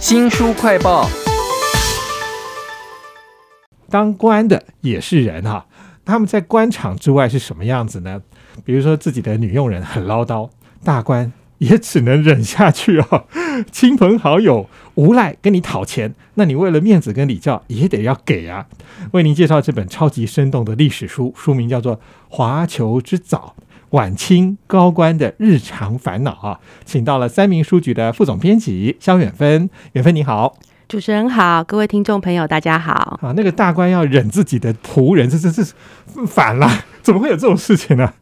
新书快报。当官的也是人哈，他们在官场之外是什么样子呢？比如说自己的女佣人很唠叨，大官也只能忍下去啊。亲朋好友无赖跟你讨钱，那你为了面子跟礼教也得要给啊。为您介绍这本超级生动的历史书，书名叫做《华侨之早》。晚清高官的日常烦恼啊，请到了三明书局的副总编辑肖远芬。远芬你好，主持人好，各位听众朋友大家好。啊，那个大官要忍自己的仆人，这这这反了，怎么会有这种事情呢？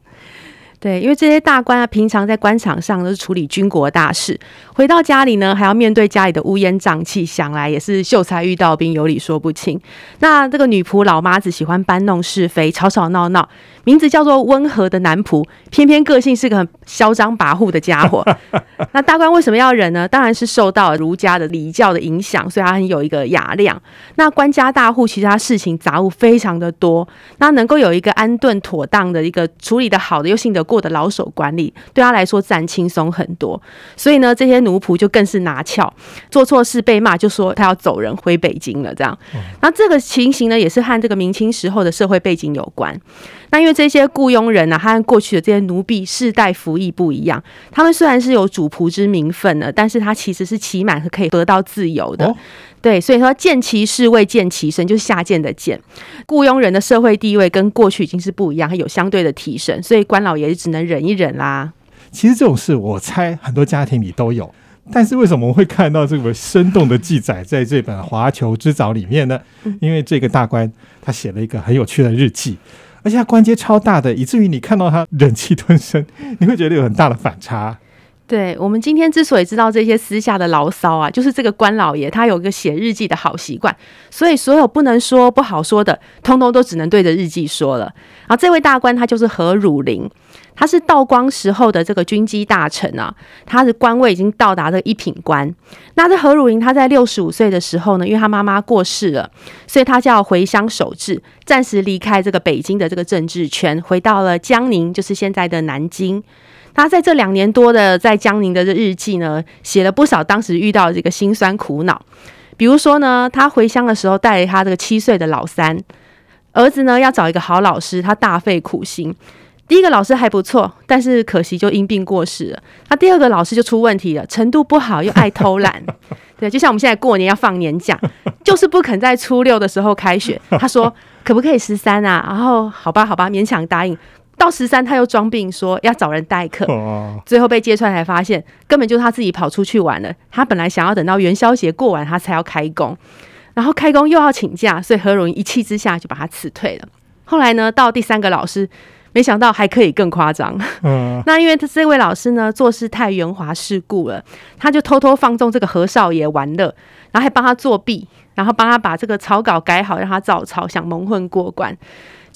对，因为这些大官啊，平常在官场上都是处理军国大事，回到家里呢，还要面对家里的乌烟瘴气，想来也是秀才遇到兵，有理说不清。那这个女仆老妈子喜欢搬弄是非，吵吵闹闹。名字叫做温和的男仆，偏偏个性是个很嚣张跋扈的家伙。那大官为什么要忍呢？当然是受到儒家的礼教的影响，所以他很有一个雅量。那官家大户其实他事情杂物非常的多，那能够有一个安顿妥当的一个处理的好的又信得过的老手管理，对他来说自然轻松很多。所以呢，这些奴仆就更是拿翘，做错事被骂就说他要走人回北京了。这样，那这个情形呢，也是和这个明清时候的社会背景有关。那因为这些雇佣人呢，他和过去的这些奴婢世代服役不一样。他们虽然是有主仆之名分的，但是他其实是期满是可以得到自由的。对，所以说见其事未见其身，就是下贱的贱。雇佣人的社会地位跟过去已经是不一样，他有相对的提升，所以官老爷只能忍一忍啦。其实这种事，我猜很多家庭里都有，但是为什么会看到这么生动的记载在这本《华侨之早》里面呢？因为这个大官他写了一个很有趣的日记。而且他关节超大的，以至于你看到他忍气吞声，你会觉得有很大的反差。对我们今天之所以知道这些私下的牢骚啊，就是这个官老爷他有个写日记的好习惯，所以所有不能说不好说的，通通都只能对着日记说了。然后这位大官他就是何汝霖，他是道光时候的这个军机大臣啊，他的官位已经到达这一品官。那这何汝霖他在六十五岁的时候呢，因为他妈妈过世了，所以他就要回乡守制，暂时离开这个北京的这个政治圈，回到了江宁，就是现在的南京。他在这两年多的在江宁的这日记呢，写了不少当时遇到这个辛酸苦恼。比如说呢，他回乡的时候带他这个七岁的老三儿子呢，要找一个好老师，他大费苦心。第一个老师还不错，但是可惜就因病过世了。他第二个老师就出问题了，程度不好又爱偷懒。对，就像我们现在过年要放年假，就是不肯在初六的时候开学。他 说可不可以十三啊？然后好吧，好吧，勉强答应。到十三，他又装病说要找人代课，最后被揭穿才发现，根本就是他自己跑出去玩了。他本来想要等到元宵节过完，他才要开工，然后开工又要请假，所以何荣一气之下就把他辞退了。后来呢，到第三个老师，没想到还可以更夸张。那因为他这位老师呢做事太圆滑世故了，他就偷偷放纵这个何少爷玩乐，然后还帮他作弊，然后帮他把这个草稿改好，让他照抄，想蒙混过关。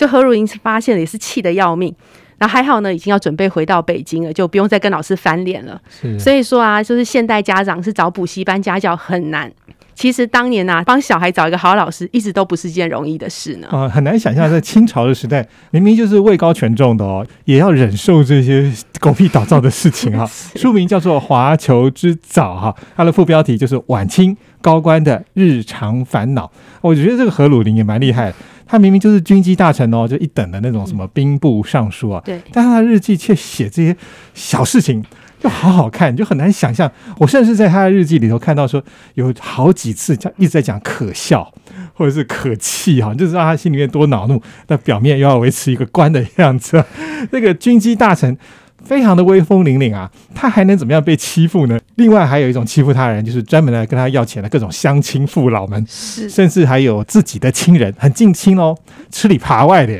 就何如英发现了，也是气得要命。然后还好呢，已经要准备回到北京了，就不用再跟老师翻脸了。所以说啊，就是现代家长是找补习班家教很难。其实当年呐，帮小孩找一个好老师，一直都不是件容易的事呢。啊，很难想象在清朝的时代，明明就是位高权重的哦，也要忍受这些狗屁倒灶的事情 哈。书名叫做《华侨之早》哈，它的副标题就是晚清高官的日常烦恼。我觉得这个何鲁林也蛮厉害。他明明就是军机大臣哦，就一等的那种什么兵部尚书啊，对，但他的日记却写这些小事情，就好好看，就很难想象。我甚至在他的日记里头看到说，有好几次讲一直在讲可笑或者是可气哈，就知道他心里面多恼怒，但表面又要维持一个官的样子。那个军机大臣。非常的威风凛凛啊，他还能怎么样被欺负呢？另外还有一种欺负他人，就是专门来跟他要钱的各种乡亲父老们，甚至还有自己的亲人，很近亲哦，吃里扒外的。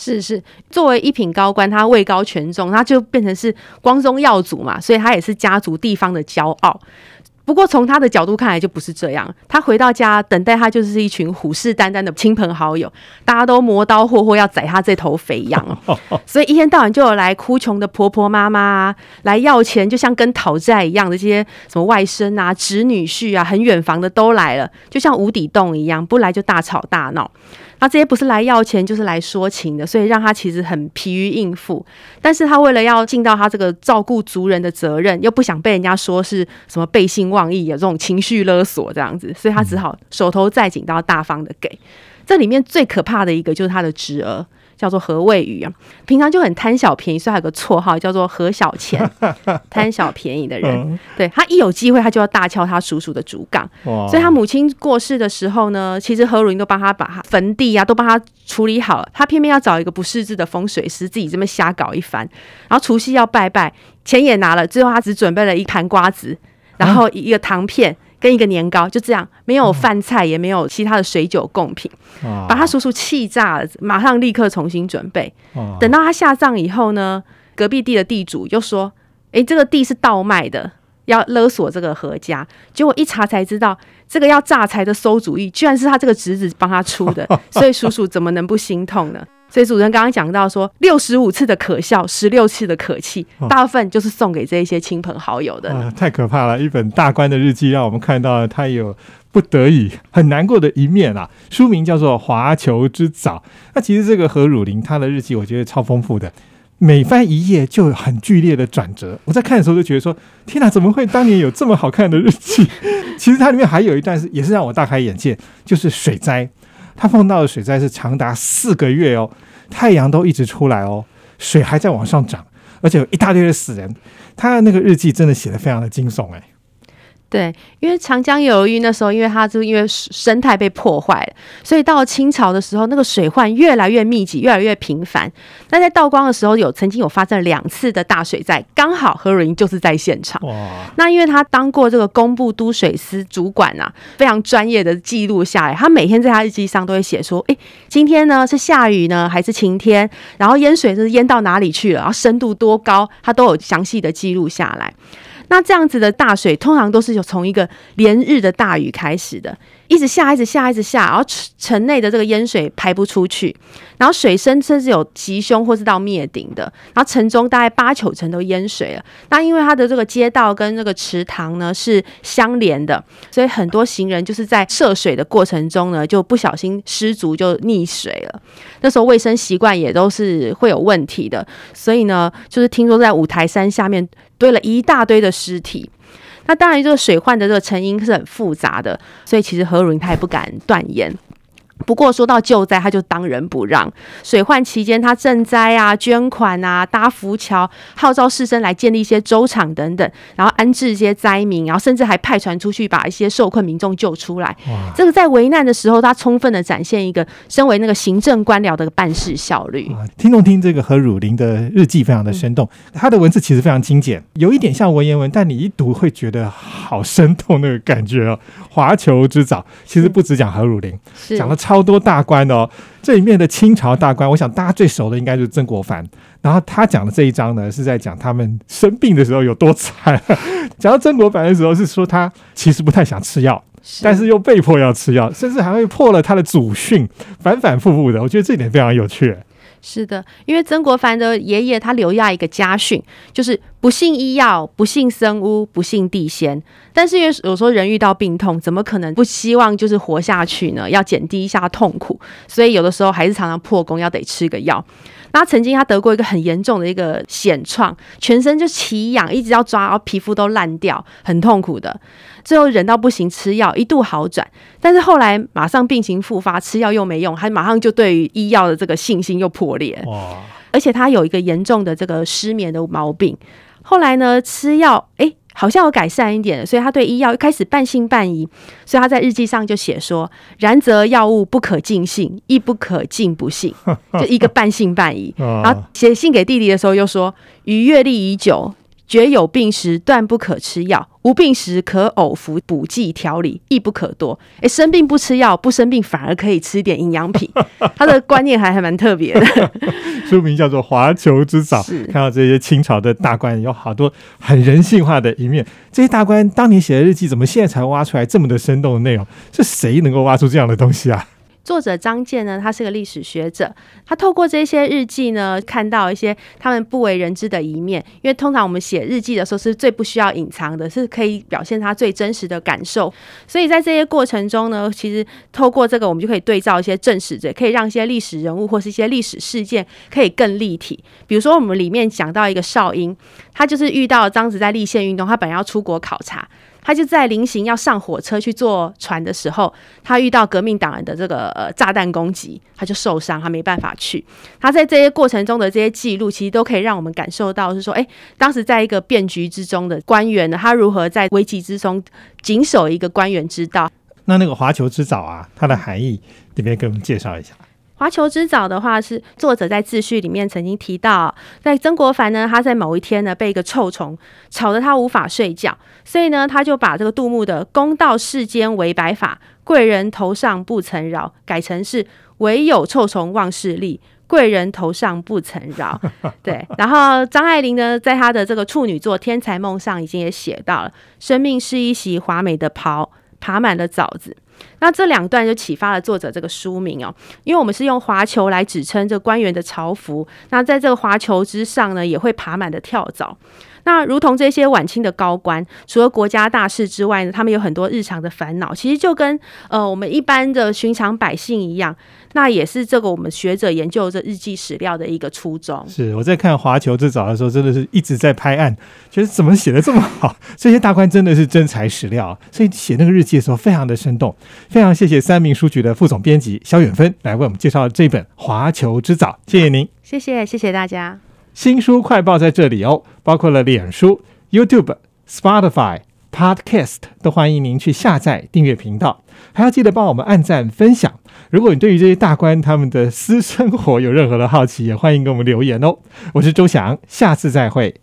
是是，作为一品高官，他位高权重，他就变成是光宗耀祖嘛，所以他也是家族地方的骄傲。不过从他的角度看来就不是这样，他回到家等待他就是一群虎视眈眈的亲朋好友，大家都磨刀霍霍要宰他这头肥羊，所以一天到晚就有来哭穷的婆婆妈妈来要钱，就像跟讨债一样的这些什么外甥啊、侄女婿啊，很远房的都来了，就像无底洞一样，不来就大吵大闹。那这些不是来要钱，就是来说情的，所以让他其实很疲于应付。但是他为了要尽到他这个照顾族人的责任，又不想被人家说是什么背信忘义，有这种情绪勒索这样子，所以他只好手头再紧都要大方的给。这里面最可怕的一个就是他的侄儿。叫做何谓宇啊，平常就很贪小便宜，所以有个绰号叫做何小钱，贪小便宜的人。对他一有机会，他就要大敲他叔叔的竹杠。所以他母亲过世的时候呢，其实何如英都帮他把他坟地啊都帮他处理好了，他偏偏要找一个不识字的风水师，自己这么瞎搞一番。然后除夕要拜拜，钱也拿了，最后他只准备了一盘瓜子，然后一个糖片。跟一个年糕就这样，没有饭菜，也没有其他的水酒贡品，把他叔叔气炸了，马上立刻重新准备。等到他下葬以后呢，隔壁地的地主又说：“哎，这个地是倒卖的，要勒索这个何家。”结果一查才知道，这个要诈财的馊主意，居然是他这个侄子帮他出的，所以叔叔怎么能不心痛呢？所以主人刚刚讲到说，六十五次的可笑，十六次的可气，大部分就是送给这一些亲朋好友的。太可怕了！一本大官的日记，让我们看到他有不得已、很难过的一面啊。书名叫做《华球之早》。那其实这个何汝霖他的日记，我觉得超丰富的，每翻一页就有很剧烈的转折。我在看的时候就觉得说，天哪，怎么会当年有这么好看的日记？其实它里面还有一段是，也是让我大开眼界，就是水灾。他碰到的水灾是长达四个月哦，太阳都一直出来哦，水还在往上涨，而且有一大堆的死人。他的那个日记真的写的非常的惊悚哎。对，因为长江流域那时候，因为它就因为生态被破坏了，所以到了清朝的时候，那个水患越来越密集，越来越频繁。那在道光的时候，有曾经有发生两次的大水灾，刚好何润英就是在现场。哇！那因为他当过这个工部都水司主管啊，非常专业的记录下来，他每天在他日记上都会写说：哎，今天呢是下雨呢，还是晴天？然后淹水是淹到哪里去了？然后深度多高？他都有详细的记录下来。那这样子的大水，通常都是有从一个连日的大雨开始的，一直下，一直下，一直下，然后城内的这个淹水排不出去，然后水深甚至有急凶或是到灭顶的，然后城中大概八九成都淹水了。那因为它的这个街道跟那个池塘呢是相连的，所以很多行人就是在涉水的过程中呢，就不小心失足就溺水了。那时候卫生习惯也都是会有问题的，所以呢，就是听说在五台山下面。堆了一大堆的尸体，那当然这个水患的这个成因是很复杂的，所以其实何荣他也不敢断言。不过说到救灾，他就当仁不让。水患期间，他赈灾啊、捐款啊、搭浮桥、号召士绅来建立一些粥厂等等，然后安置一些灾民，然后甚至还派船出去把一些受困民众救出来。这个在危难的时候，他充分的展现一个身为那个行政官僚的办事效率。听众听这个何汝霖的日记，非常的生动。他的文字其实非常精简，有一点像文言文，但你一读会觉得好生动那个感觉哦。华球之早，其实不只讲何汝霖，讲了超多大官的哦。这里面的清朝大官，我想大家最熟的应该就是曾国藩。然后他讲的这一章呢，是在讲他们生病的时候有多惨。讲到曾国藩的时候，是说他其实不太想吃药，但是又被迫要吃药，甚至还会破了他的祖训，反反复复的。我觉得这点非常有趣。是的，因为曾国藩的爷爷他留下一个家训，就是不信医药，不信僧巫，不信地仙。但是因为有时候人遇到病痛，怎么可能不希望就是活下去呢？要减低一下痛苦，所以有的时候还是常常破功，要得吃个药。那曾经他得过一个很严重的一个癣创，全身就奇痒，一直要抓，然后皮肤都烂掉，很痛苦的。最后忍到不行，吃药一度好转，但是后来马上病情复发，吃药又没用，还马上就对于医药的这个信心又破裂。哇！而且他有一个严重的这个失眠的毛病，后来呢吃药，哎，好像有改善一点，所以他对医药一开始半信半疑，所以他在日记上就写说：“然则药物不可尽信，亦不可尽不信，就一个半信半疑。”然后写信给弟弟的时候又说：“逾阅历已久。”觉有病时断不可吃药，无病时可偶服补剂调理，亦不可多。哎，生病不吃药，不生病反而可以吃点营养品。他的观念还还蛮特别的。书名叫做《华球之早》，看到这些清朝的大官有好多很人性化的一面。这些大官当年写的日记，怎么现在才挖出来这么的生动的内容？是谁能够挖出这样的东西啊？作者张健呢，他是个历史学者，他透过这些日记呢，看到一些他们不为人知的一面。因为通常我们写日记的时候是最不需要隐藏的，是可以表现他最真实的感受。所以在这些过程中呢，其实透过这个，我们就可以对照一些正史，者，可以让一些历史人物或是一些历史事件可以更立体。比如说，我们里面讲到一个少英，他就是遇到张子在立宪运动，他本来要出国考察。他就在临行要上火车去坐船的时候，他遇到革命党人的这个呃炸弹攻击，他就受伤，他没办法去。他在这些过程中的这些记录，其实都可以让我们感受到，是说，哎，当时在一个变局之中的官员呢，他如何在危机之中谨守一个官员之道。那那个华球之早啊，它的含义，里面给我们介绍一下。华球之早的话，是作者在自序里面曾经提到，在曾国藩呢，他在某一天呢被一个臭虫吵得他无法睡觉，所以呢，他就把这个杜牧的“公道世间唯白发，贵人头上不曾饶”改成是“唯有臭虫忘事力，贵人头上不曾饶”。对，然后张爱玲呢，在她的这个处女作《天才梦》上已经也写到了：“生命是一袭华美的袍，爬满了枣子。”那这两段就启发了作者这个书名哦，因为我们是用华球来指称这官员的朝服，那在这个华球之上呢，也会爬满的跳蚤。那如同这些晚清的高官，除了国家大事之外呢，他们有很多日常的烦恼，其实就跟呃我们一般的寻常百姓一样。那也是这个我们学者研究这日记史料的一个初衷。是我在看《华球之早》的时候，真的是一直在拍案，觉得怎么写的这么好？这些大官真的是真材实料，所以写那个日记的时候非常的生动。非常谢谢三明书局的副总编辑肖远芬来为我们介绍这本《华球之早》，谢谢您，谢谢谢谢大家。新书快报在这里哦，包括了脸书、YouTube、Spotify、Podcast，都欢迎您去下载订阅频道，还要记得帮我们按赞分享。如果你对于这些大官他们的私生活有任何的好奇，也欢迎给我们留言哦。我是周翔，下次再会。